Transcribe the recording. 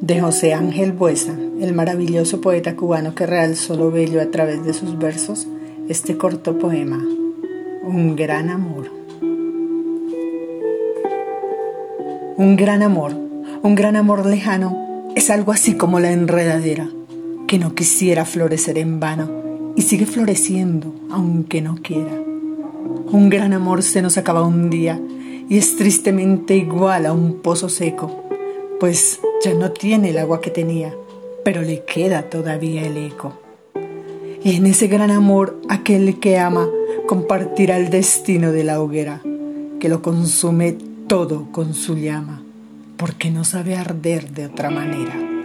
de José Ángel Buesa, el maravilloso poeta cubano que realzó lo bello a través de sus versos, este corto poema, Un gran amor. Un gran amor, un gran amor lejano, es algo así como la enredadera, que no quisiera florecer en vano y sigue floreciendo aunque no quiera. Un gran amor se nos acaba un día y es tristemente igual a un pozo seco pues ya no tiene el agua que tenía, pero le queda todavía el eco. Y en ese gran amor aquel que ama compartirá el destino de la hoguera, que lo consume todo con su llama, porque no sabe arder de otra manera.